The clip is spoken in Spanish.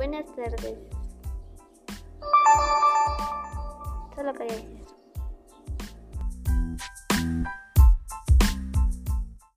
Buenas tardes. Solo quería decir.